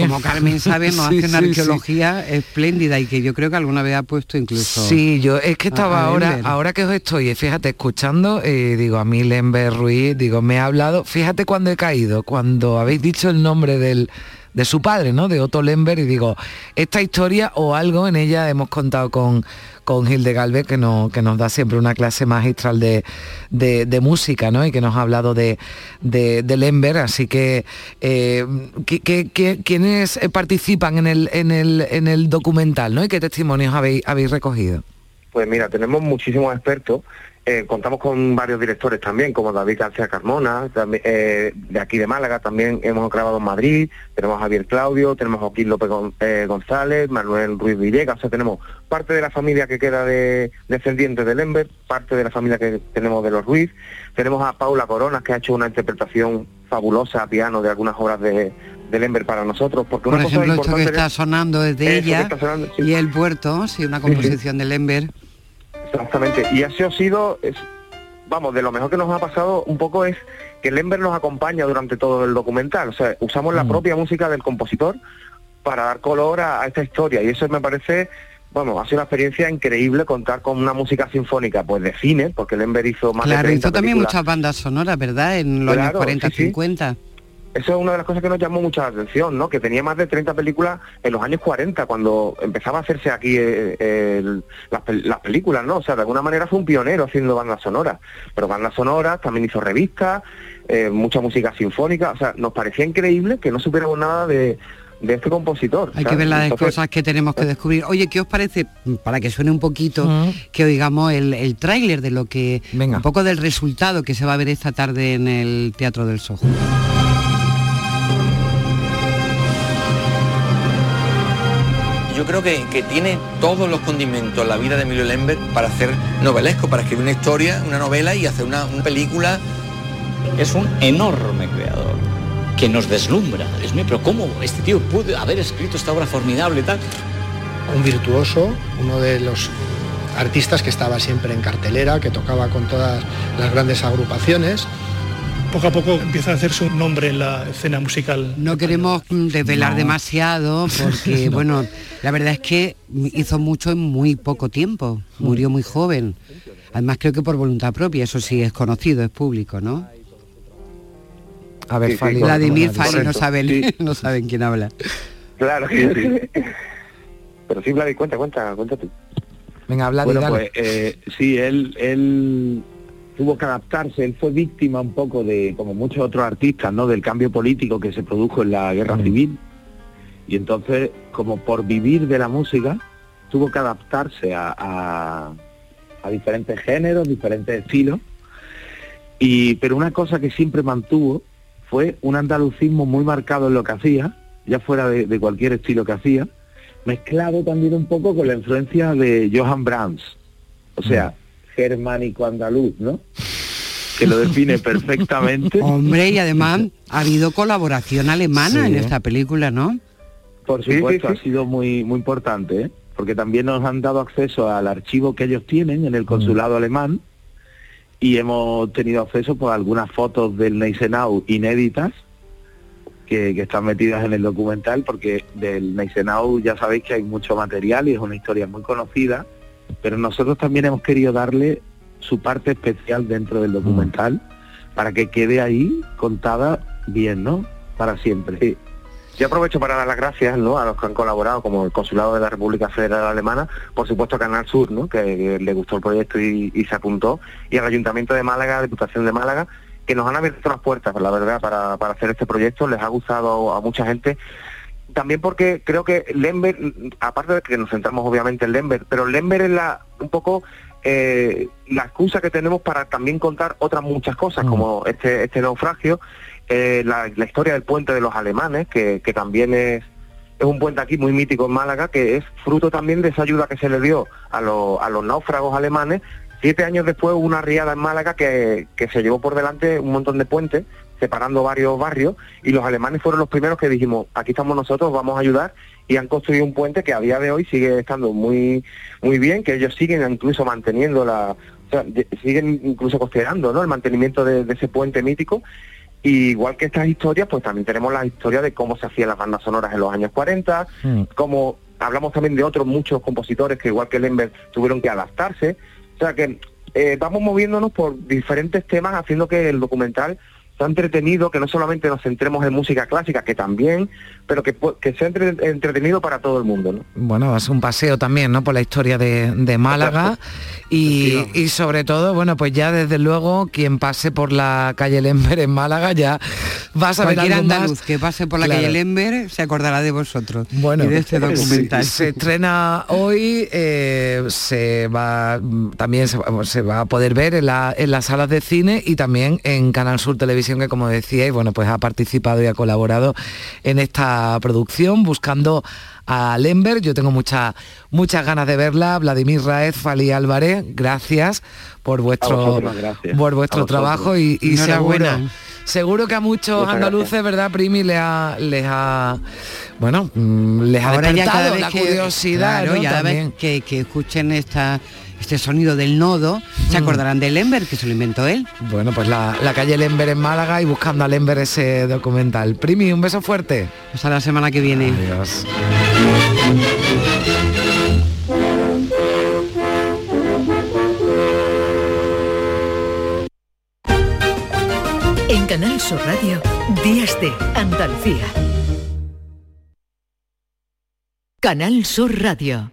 como Carmen sabe, nos Sí, hace una sí, sí. arqueología espléndida y que yo creo que alguna vez ha puesto incluso... Sí, yo es que a- estaba a ahora, Lember. ahora que os estoy, fíjate, escuchando, eh, digo, a mí Lember Ruiz, digo, me ha hablado, fíjate cuando he caído, cuando habéis dicho el nombre del de su padre, ¿no? De Otto Lember y digo, esta historia o algo en ella hemos contado con, con Gil de Galvez que, no, que nos da siempre una clase magistral de, de- música, ¿no? Y que nos ha hablado de, de, de así que eh, ¿qué- qué- qué- ¿quiénes participan en el, en, el, en el documental, ¿no? ¿Y qué testimonios habéis, habéis recogido? Pues mira, tenemos muchísimos expertos. eh, contamos con varios directores también, como David García Carmona, también, eh, de aquí de Málaga, también hemos grabado en Madrid, tenemos a Javier Claudio, tenemos a Joaquín López Gon- eh, González, Manuel Ruiz Villegas, o sea, tenemos parte de la familia que queda de descendientes de Lember, parte de la familia que tenemos de los Ruiz, tenemos a Paula Coronas, que ha hecho una interpretación fabulosa a piano de algunas obras de, de Lember para nosotros, porque Por una ejemplo, cosa esto que está sonando es de Eso que ella está sonando, sí. y el puerto, sí, una composición de Lember. Exactamente. Y así ha sido, es, vamos, de lo mejor que nos ha pasado un poco es que Lember nos acompaña durante todo el documental. O sea, usamos la propia música del compositor para dar color a, a esta historia. Y eso me parece, vamos, ha sido una experiencia increíble contar con una música sinfónica, pues de cine, porque Lember hizo más de Claro, 30 hizo también películas. muchas bandas sonoras, ¿verdad? En los Claro, años 40, sí, sí. 50. Eso es una de las cosas que nos llamó mucha atención, ¿no? Que tenía más de 30 películas en los años 40, cuando empezaba a hacerse aquí eh, el- las, pel- las películas, ¿no? O sea, de alguna manera fue un pionero haciendo bandas sonoras. Pero bandas sonoras, también hizo revistas, eh, mucha música sinfónica. O sea, nos parecía increíble que no supiéramos nada de, de este compositor. Hay que ver las Entonces, cosas que tenemos que descubrir. Oye, ¿qué os parece, para que suene un poquito, que oigamos el, el tráiler de lo que, un poco del resultado que se va a ver esta tarde en el Teatro del Sojo? Yo creo que, que tiene todos los condimentos la vida de Emilio Lember para hacer novelesco, para escribir una historia, una novela y hacer una, una película. Es un enorme creador que nos deslumbra. Dios mío, pero ¿cómo este tío pudo haber escrito esta obra formidable y tal? un virtuoso, uno de los artistas que estaba siempre en cartelera, que tocaba con todas las grandes agrupaciones. Poco a poco empieza a hacerse un nombre en la escena musical. No queremos desvelar No. demasiado porque, No. bueno, la verdad es que hizo mucho en muy poco tiempo, murió muy joven. Además creo que por voluntad propia, eso sí es conocido, es público, ¿no? A ver, Sí, sí, Fali. Vladimir. Fali no saben, Sí. no saben quién habla. Claro que sí. Pero sí, Vladi, cuenta, cuenta, cuenta tú. Venga, habla Bueno, dale. pues eh, sí, él, él tuvo que adaptarse, él fue víctima un poco de, como muchos otros artistas, ¿no? Del cambio político que se produjo en la guerra civil. Y entonces, como por vivir de la música, tuvo que adaptarse a, a- a diferentes géneros, diferentes estilos. Y, pero una cosa que siempre mantuvo fue un andalucismo muy marcado en lo que hacía, ya fuera de, cualquier estilo que hacía, mezclado también un poco con la influencia de Johann Brahms, o sea, mm. germánico andaluz, ¿no? que lo define perfectamente. Hombre, y además ha habido colaboración alemana en esta película, ¿no? Por supuesto, ha sido muy, muy importante, ¿eh? porque también nos han dado acceso al archivo que ellos tienen en el consulado alemán y hemos tenido acceso por algunas fotos del Neisenau inéditas que, están metidas en el documental porque del Neisenau ya sabéis que hay mucho material y es una historia muy conocida, pero nosotros también hemos querido darle su parte especial dentro del documental para que quede ahí contada bien, ¿no? Para siempre. Yo aprovecho para dar las gracias ¿no? a los que han colaborado, como el Consulado de la República Federal Alemana, por supuesto a Canal Sur, ¿no? que, le gustó el proyecto y, se apuntó, y al Ayuntamiento de Málaga, Diputación de Málaga, que nos han abierto las puertas, la verdad, para, hacer este proyecto. Les ha gustado a mucha gente también porque creo que Lember, aparte de que nos centramos obviamente en Lember, pero Lember es la un poco eh, la excusa que tenemos para también contar otras muchas cosas, mm. como este, este naufragio, eh, la, historia del puente de los alemanes, que, también es, es un puente aquí muy mítico en Málaga, que es fruto también de esa ayuda que se le dio a, a los náufragos alemanes. Siete años después hubo una riada en Málaga que, que se llevó por delante un montón de puentes, separando varios barrios, y los alemanes fueron los primeros que dijimos, aquí estamos nosotros, vamos a ayudar, y han construido un puente que a día de hoy sigue estando muy, muy bien, que ellos siguen incluso manteniendo la, o sea, siguen incluso considerando ¿no? el mantenimiento de ese puente mítico igual que estas historias, pues también tenemos la historia de cómo se hacían las bandas sonoras en los años 40, mm. como hablamos también de otros muchos compositores que igual que Lember tuvieron que adaptarse. O sea que eh, vamos moviéndonos por diferentes temas haciendo que el documental entretenido, que no solamente nos centremos en música clásica, que también, pero que, que sea entretenido para todo el mundo. ¿no? Bueno, es un paseo también, ¿no? Por la historia de, Málaga y, sobre todo, bueno, pues ya desde luego quien pase por la calle Lember en Málaga ya va a saber Cualquier andaluz que pase por la calle Lember se acordará de vosotros bueno, y de este documental. Se, estrena hoy, eh, se va también se, va a poder ver en, en las salas de cine y también en Canal Sur Televisión que, como decíais, bueno, pues ha participado y ha colaborado en esta producción buscando a Lember. Yo tengo muchas muchas ganas de verla. Vladimir Raez, Fali Álvarez, gracias por vuestro, por vuestro trabajo y, seguro, seguro que a muchos andaluces, ¿verdad, Primi? Les ha, les ha bueno, mm, les ha Ahora despertado la curiosidad. que, que escuchen esta este sonido del nodo, se mm. acordarán de Lember, que se lo inventó él. Bueno, pues la, calle Lember en Málaga y buscando a Lember ese documental. Primi, un beso fuerte. Hasta la semana que viene. Adiós. En Canal Sur Radio, Días de Andalucía. Canal Sur Radio.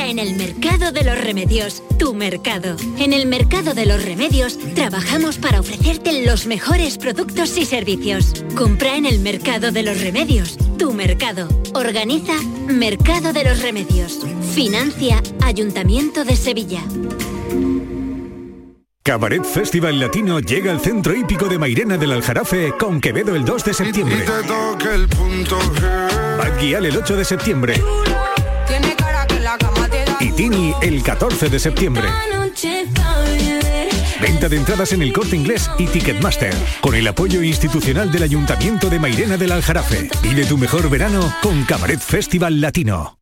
en el Mercado de los Remedios, tu mercado. En el Mercado de los Remedios trabajamos para ofrecerte los mejores productos y servicios. Compra en el Mercado de los Remedios, tu mercado. Organiza Mercado de los Remedios. Financia Ayuntamiento de Sevilla. Cabaret Festival Latino llega al centro hípico de Mairena del Aljarafe con Quevedo el 2 de septiembre. Badguial el 8 de septiembre y Tini el 14 de septiembre. Venta de entradas en el corte inglés y Ticketmaster, con el apoyo institucional del Ayuntamiento de Mairena del Aljarafe. de tu mejor verano con Cabaret Festival Latino.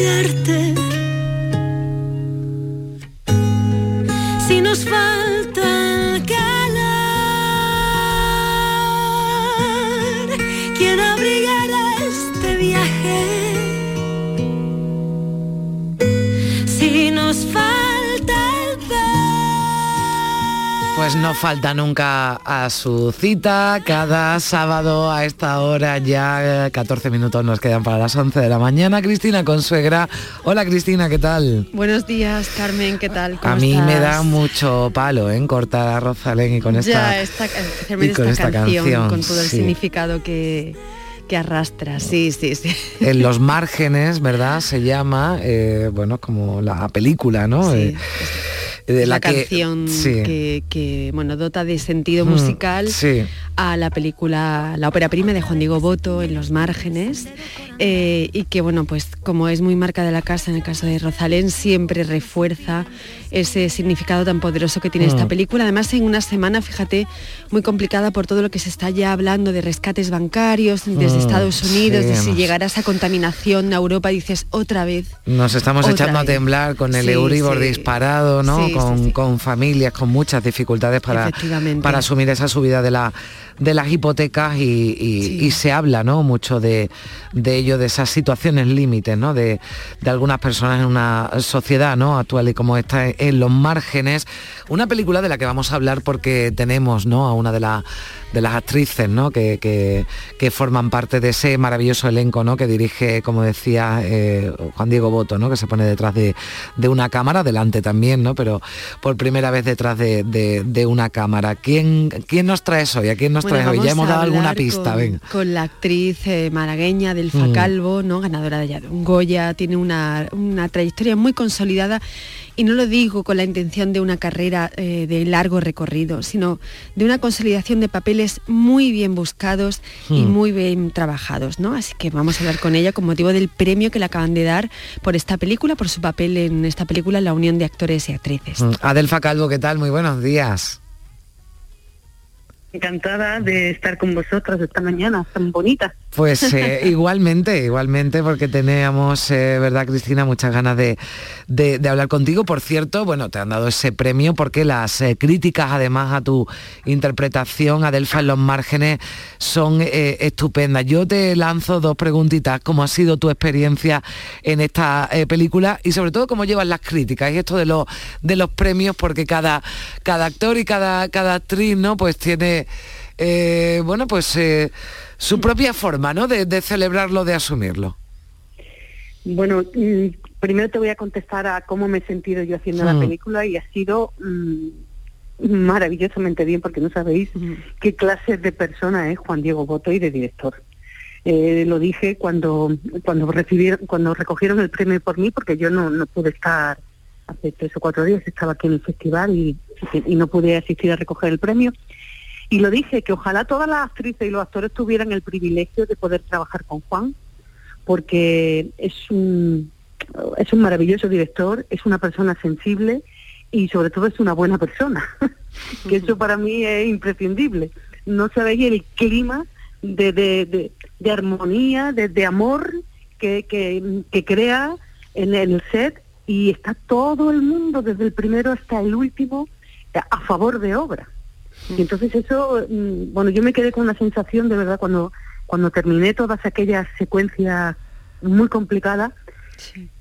fácil Pues no falta nunca a su cita, cada sábado a esta hora ya eh, 14 minutos nos quedan para las 11 de la mañana. Cristina Consuegra. Hola Cristina, ¿qué tal? Buenos días, Carmen, ¿qué tal? ¿Cómo A mí me da mucho palo, ¿eh? Cortar a Rosalén y con esta, ya, esta, y con esta, esta canción, canción, con todo el sí. significado que, que arrastra. Sí, sí, sí. en los márgenes, ¿verdad? Se llama, eh, bueno, como la película, ¿no? Eh, de la, que- canción sí. que, que, bueno dota de sentido Mm, musical sí. a la película la ópera prima de Juan Diego Boto en los márgenes eh, y que bueno pues como es muy marca de la casa en el caso de Rosalén siempre refuerza ese significado tan poderoso que tiene esta Mm. película además en una semana fíjate muy complicada por todo lo que se está ya hablando de rescates bancarios desde Mm, Estados Unidos sí, de si llegará esa contaminación a Europa dices otra vez Nos estamos echando a temblar con el Euribor disparado, ¿no? Con, con familias con muchas dificultades para, para asumir esa subida de, la, de las hipotecas y, y- y se habla, ¿no? Mucho de, de ello, de esas situaciones límites, ¿no? De, de algunas personas en una sociedad, ¿no? Actual y como está en los márgenes. Una película de la que vamos a hablar porque tenemos, ¿no? A una de, la- de las actrices, ¿no? Que, que- que forman parte de ese maravilloso elenco, ¿no? Que dirige, como decía eh, Juan Diego Boto, ¿no? Que se pone detrás de, de una cámara, delante también, ¿no? Pero por primera vez detrás de, de- de una cámara. ¿Quién, ¿Quién nos traes hoy? ¿A quién nos Bueno, hoy? Ya hemos dado alguna pista, con, ven. con la actriz eh, malagueña Delfa Mm. Calvo, ¿no? ganadora de, Goya, tiene una, una trayectoria muy consolidada y no lo digo con la intención de una carrera eh, de largo recorrido, sino de una consolidación de papeles muy bien buscados y Mm. muy bien trabajados. ¿no? Así que vamos a hablar con ella con motivo del premio que le acaban de dar por esta película, por su papel en esta película, La Unión de Actores y Actrices. Mm. Adelfa Calvo, ¿qué tal? Muy buenos días. Encantada de estar con vosotras esta mañana, tan bonita. Pues eh, igualmente, igualmente, porque teníamos, eh, ¿verdad, Cristina? Muchas ganas de, de- de hablar contigo. Por cierto, bueno, te han dado ese premio porque las eh, críticas, además, a tu interpretación, Adelfa en los márgenes, son estupendas. Yo te lanzo dos preguntitas. ¿Cómo ha sido tu experiencia en esta película? Y sobre todo, ¿cómo llevas las críticas? Y esto de, los de los premios, porque cada, cada actor y cada, cada actriz, ¿no? Pues tiene, bueno, pues... su propia forma, ¿no? De, de celebrarlo, de asumirlo. Bueno, mm, primero te voy a contestar a cómo me he sentido yo haciendo la Mm. película y ha sido mm, maravillosamente bien porque no sabéis qué clase de persona es Juan Diego Boto y de director. Eh, lo dije cuando cuando recibieron cuando recogieron el premio por mí porque yo no, no pude estar hace tres o cuatro días estaba aquí en el festival y, y no pude asistir a recoger el premio y lo dije que ojalá todas las actrices y los actores tuvieran el privilegio de poder trabajar con Juan porque es un es un maravilloso director, es una persona sensible y sobre todo es una buena persona, que eso para mí es imprescindible. No sabéis el clima de, de, de, armonía, de, de amor que, que, que crea en el set y está todo el mundo, desde el primero hasta el último, a favor de obra. Y entonces eso, mm, bueno, yo me quedé con una sensación de verdad cuando, cuando terminé todas aquellas secuencias muy complicadas,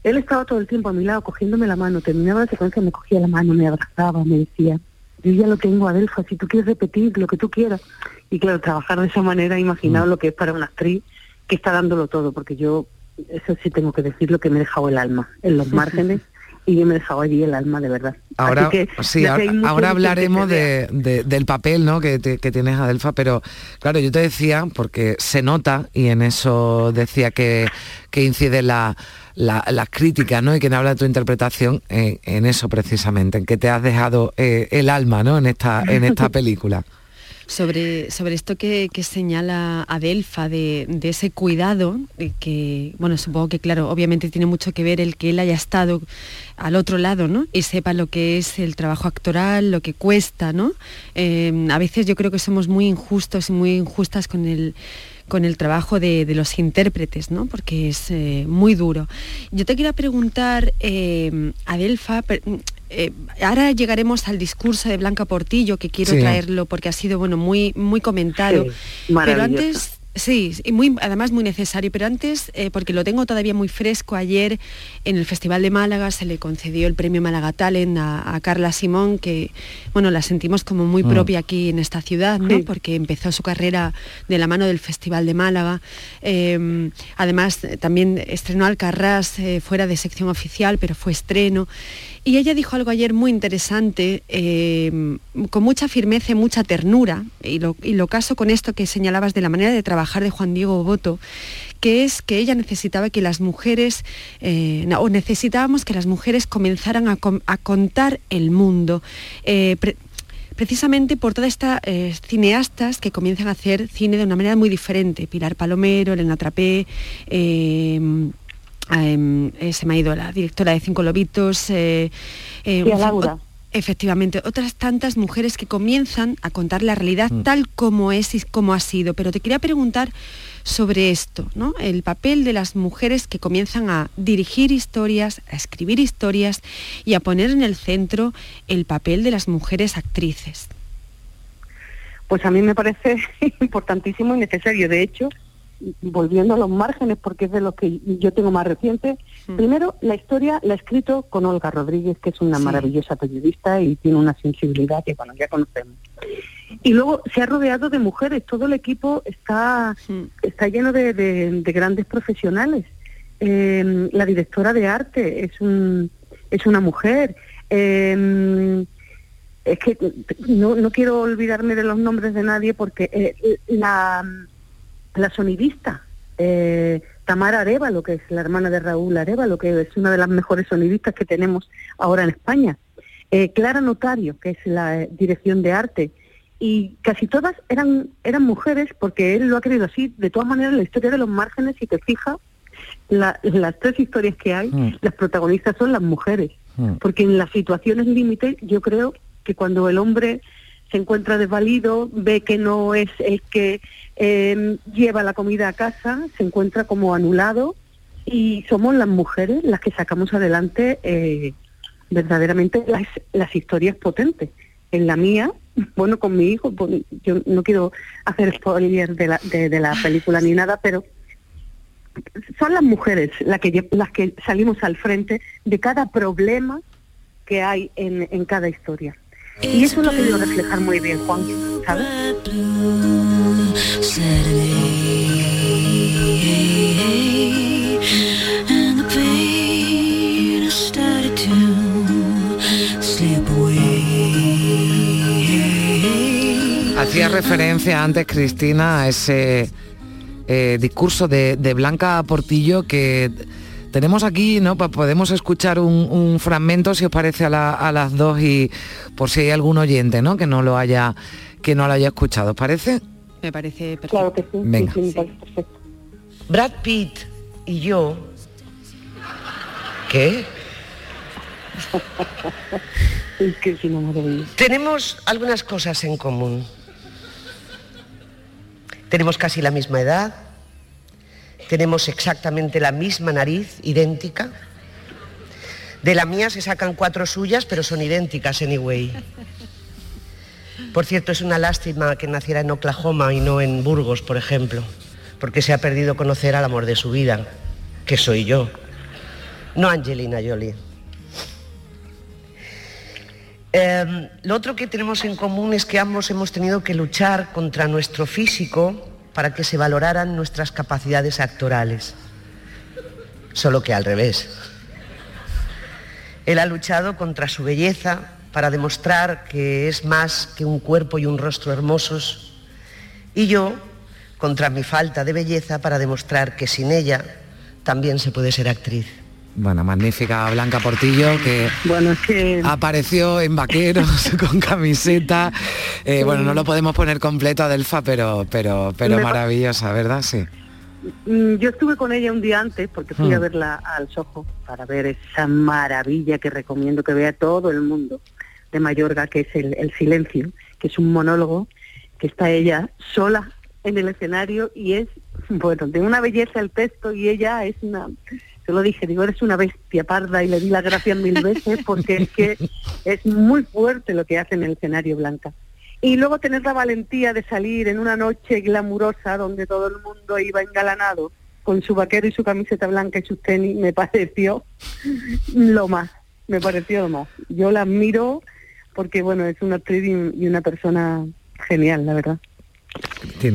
él estaba todo el tiempo a mi lado cogiéndome la mano, terminaba la secuencia, me cogía la mano, me abrazaba, me decía, yo ya lo tengo Adelfa, si tú quieres repetir lo que tú quieras. Y claro, trabajar de esa manera, imaginaos lo que es para una actriz que está dándolo todo, porque yo, eso sí tengo que decirlo, que me he dejado el alma en los márgenes y yo me he dejado allí el alma de verdad. Ahora, sí, ahora, hablaremos de, del papel ¿no? que, que, tienes Adelfa, pero claro, yo te decía, porque se nota, y en eso decía que, que incide la, las críticas, ¿no? Y quien habla de tu interpretación en, eso precisamente, en que te has dejado eh, el alma, ¿no? En esta, en esta película sobre, sobre esto que, señala Adelfa, de, de, ese cuidado, que, bueno, supongo que, claro, obviamente tiene mucho que ver el que él haya estado al otro lado, ¿no? Y sepa lo que es el trabajo actoral, lo que cuesta, ¿no? Eh, a veces yo creo que somos muy injustos y muy injustas con el con el trabajo de, los intérpretes, ¿no? porque es eh, muy duro. Yo te quería preguntar, eh, Adelfa, eh, ahora llegaremos al discurso de Blanca Portillo, que quiero traerlo porque ha sido bueno, muy, muy comentado. pero antes Sí, y muy, además muy necesario, pero antes, eh, porque lo tengo todavía muy fresco, ayer en el Festival de Málaga se le concedió el premio Málaga Talent a, Carla Simón, que bueno, la sentimos como muy mm. propia aquí en esta ciudad, ¿no? porque empezó su carrera de la mano del Festival de Málaga. Em, además, también estrenó Alcarrás eh, fuera de sección oficial, pero fue estreno. Y ella dijo algo ayer muy interesante, eh, con mucha firmeza y mucha ternura, y lo, caso con esto que señalabas de la manera de trabajar de Juan Diego Boto, que es que ella necesitaba que las mujeres, eh, o necesitábamos que las mujeres comenzaran a, contar el mundo. Eh, precisamente por todas estas cineastas que comienzan a hacer cine de una manera muy diferente. Pilar Palomero, Elena Trapé, eh, se me ha ido la directora de Cinco Lobitos. Eh, eh, efectivamente, otras tantas mujeres que comienzan a contar la realidad mm. tal como es y como ha sido. Pero te quería preguntar sobre esto, ¿no? El papel de las mujeres que comienzan a dirigir historias, a escribir historias y a poner en el centro el papel de las mujeres actrices. Pues a mí me parece importantísimo y necesario. De hecho, volviendo a los márgenes, porque es de lo que yo tengo más reciente. Mm. Primero, la historia la he escrito con Olga Rodríguez, que es una maravillosa periodista y tiene una sensibilidad que, bueno, ya conocemos. Y luego se ha rodeado de mujeres, todo el equipo está, está lleno de, grandes profesionales. Em, la directora de arte es, un, es una mujer. Em, es que no, no quiero olvidarme de los nombres de nadie porque eh, la la sonidista, eh, Tamara Arevalo, que es la hermana de Raúl Arevalo, que es una de las mejores sonidistas que tenemos ahora en España. Eh, Clara Notario, que es la eh, dirección de arte. Y casi todas eran, eran mujeres porque él lo ha querido así. De todas maneras, la historia de los márgenes, si te fijas, las tres historias que hay, mm. las protagonistas son las mujeres. Mm. Porque en las situaciones límite, yo creo que cuando el hombre se encuentra desvalido, ve que no es el que em, lleva la comida a casa, se encuentra como anulado y somos las mujeres las que sacamos adelante eh, verdaderamente las, las historias potentes. En la mía, bueno, con mi hijo, pues, yo no quiero hacer spoiler de la, de, la película ni nada, pero son las mujeres las que, las que salimos al frente de cada problema que hay en, en cada historia. Y eso lo ha querido reflejar muy bien Juan, ¿sabes? Hacía referencia antes, Cristina, a ese eh, discurso de Blanca Portillo que tenemos aquí, ¿no? podemos escuchar un, fragmento, si os parece, a, las dos y por si hay algún oyente, ¿no? Que no lo haya, que no lo haya escuchado. ¿Os parece? Me parece perfecto. Claro que sí. Venga. perfecto. Brad Pitt y yo. ¿Qué? Tenemos algunas cosas en común. Tenemos casi la misma edad, tenemos exactamente la misma nariz, idéntica. De la mía se sacan cuatro suyas, pero son idénticas anyway. Por cierto, es una lástima que naciera en Oklahoma y no en Burgos, por ejemplo, porque se ha perdido conocer al amor de su vida, que soy yo, no Angelina Jolie. Em, lo otro que tenemos en común es que ambos hemos tenido que luchar contra nuestro físico para que se valoraran nuestras capacidades actorales. Solo que al revés. Él ha luchado contra su belleza para demostrar que es más que un cuerpo y un rostro hermosos y yo contra mi falta de belleza para demostrar que sin ella también se puede ser actriz. Bueno, magnífica Blanca Portillo que, apareció en vaqueros con camiseta. Eh, bueno, no lo podemos poner completo Adelfa, pero pero pero maravillosa, ¿verdad? Sí. Mm, yo estuve con ella un día antes porque fui a mm. verla al Soho para ver esa maravilla que recomiendo que vea todo el mundo de Mayorga, que es el, el Silencio, que es un monólogo que está ella sola en el escenario y es, bueno, de una belleza el texto y ella es una, se lo dije, digo, eres una bestia parda y le di las gracias mil veces porque es que es muy fuerte lo que hace en el escenario Blanca. Y luego tener la valentía de salir en una noche glamurosa donde todo el mundo iba engalanado con su vaquero y su camiseta blanca y sus tenis, me pareció lo más, me pareció lo más. Yo la admiro porque, bueno, es una actriz y una persona genial, la verdad. Sí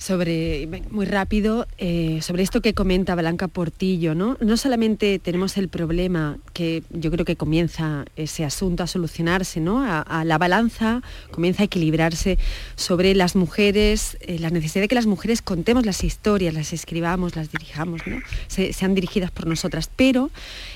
sobre, muy rápido, eh, sobre esto que comenta Blanca Portillo, ¿no? No solamente tenemos el problema, que yo creo que comienza ese asunto a solucionarse, ¿no? A, la balanza comienza a equilibrarse sobre las mujeres, eh, la necesidad de que las mujeres contemos las historias, las escribamos, las dirijamos, ¿no? sean dirigidas por nosotras, pero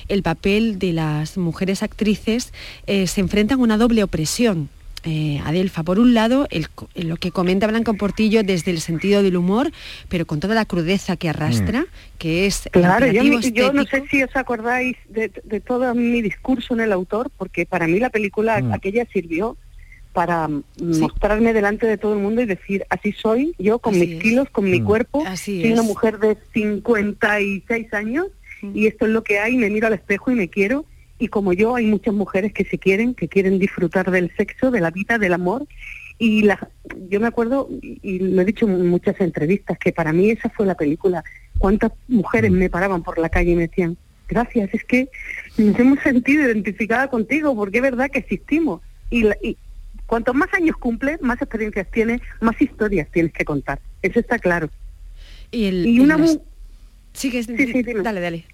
el papel de las mujeres actrices eh, se enfrenta a una doble opresión eh, Adelfa. Por un lado, lo que comenta Blanca Portillo desde el sentido del humor, pero con toda la crudeza que arrastra, mm. que es... Claro, yo, no sé si os acordáis de, todo mi discurso en el autor, porque para mí la película mm. aquella sirvió para mostrarme delante de todo el mundo y decir, así soy, yo con mis kilos, con mi mm. cuerpo, soy una mujer de 56 años y esto es lo que hay, me miro al espejo y me quiero y como yo hay muchas mujeres que se quieren, que quieren disfrutar del sexo, de la vida, del amor. Y la, yo me acuerdo, y lo he dicho en muchas entrevistas, que para mí esa fue la película. ¿Cuántas mujeres mm. me paraban por la calle y me decían, gracias, es que nos hemos sentido identificada contigo, porque es verdad que existimos. Y, y cuanto más años cumple, más experiencias tienes, más historias tienes que contar. Eso está claro. Y, el, una... Sí, sí, sí, dale, dale.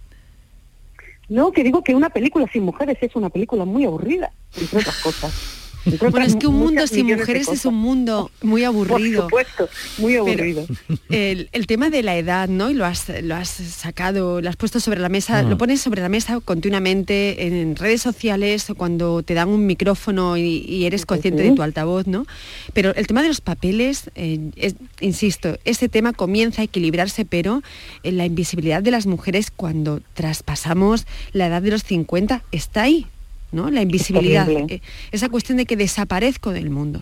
No, que digo que una película sin mujeres es una película muy aburrida, entre otras cosas. Bueno, es que un mundo sin mujeres es un mundo muy aburrido. Por supuesto, muy aburrido. el, tema de la edad, ¿no? Y lo has, lo has sacado, lo has puesto sobre la mesa, lo mm. pones sobre la mesa continuamente en redes sociales cuando te dan un micrófono y, eres consciente de tu altavoz, ¿no? Pero el tema de los papeles, eh, insisto, ese tema comienza a equilibrarse, pero en la invisibilidad de las mujeres cuando traspasamos la edad de los 50 está ahí. ¿No? La invisibilidad, eh, esa cuestión de que desaparezco del mundo.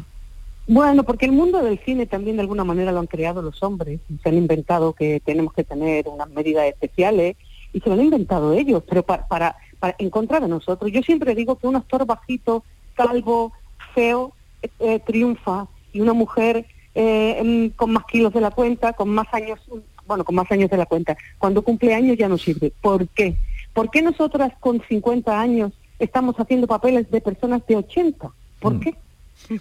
Bueno, porque el mundo del cine también de alguna manera lo han creado los hombres. Se han inventado que tenemos que tener unas medidas especiales y se lo han inventado ellos, pero para, para, en contra de nosotros. Yo siempre digo que un actor bajito, calvo, feo, eh, triunfa y una mujer eh, con más kilos de la cuenta, con más años, bueno, con más años de la cuenta, cuando cumple años ya no sirve. ¿Por qué? ¿Por qué nosotras con 50 años estamos haciendo papeles de personas de 80. ¿Por mm. qué?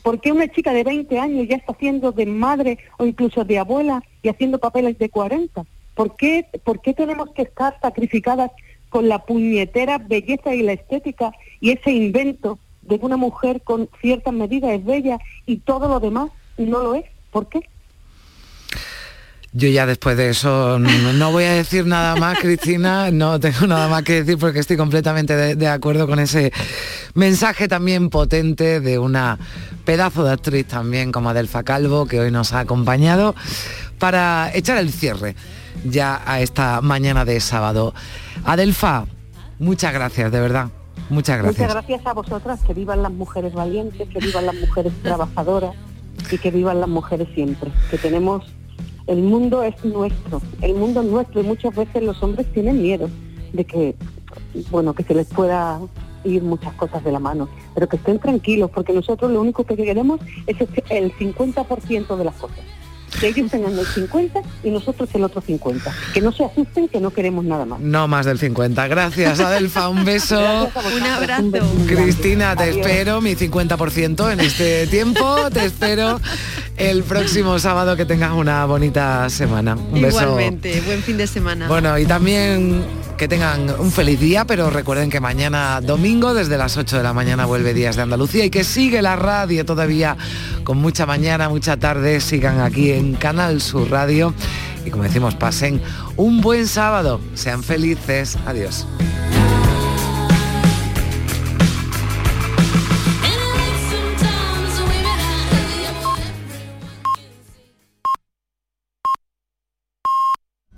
¿Por qué una chica de 20 años ya está haciendo de madre o incluso de abuela y haciendo papeles de 40? ¿Por qué, ¿Por qué tenemos que estar sacrificadas con la puñetera belleza y la estética y ese invento de que una mujer con ciertas medidas es bella y todo lo demás no lo es? ¿Por qué? Yo ya después de eso no voy a decir nada más, Cristina, no tengo nada más que decir porque estoy completamente de, acuerdo con ese mensaje también potente de una pedazo de actriz también como Adelfa Calvo, que hoy nos ha acompañado para echar el cierre ya a esta mañana de sábado. Adelfa, muchas gracias, de verdad. Muchas gracias. Muchas gracias a vosotras, que vivan las mujeres valientes, que vivan las mujeres trabajadoras y que vivan las mujeres siempre, que tenemos el mundo es nuestro, el mundo es nuestro y muchas veces los hombres tienen miedo de que, bueno, que se les pueda ir muchas cosas de la mano, pero que estén tranquilos porque nosotros lo único que queremos es el 50% de las cosas que ellos tengan el 50 y nosotros el otro 50. Que no se asusten, que no queremos nada más. No más del 50. Gracias, Adelfa. Un beso. Un abrazo. Un Cristina, te espero, mi 50% en este tiempo. te espero el próximo sábado que tengas una bonita semana. Un beso. Igualmente, buen fin de semana. Bueno, y también que tengan un feliz día, pero recuerden que mañana domingo desde las 8 de la mañana vuelve Días de Andalucía y que sigue la radio todavía con mucha mañana, mucha tarde. Sigan aquí en Canal Sur Radio. Y como decimos, pasen un buen sábado, sean felices, adiós.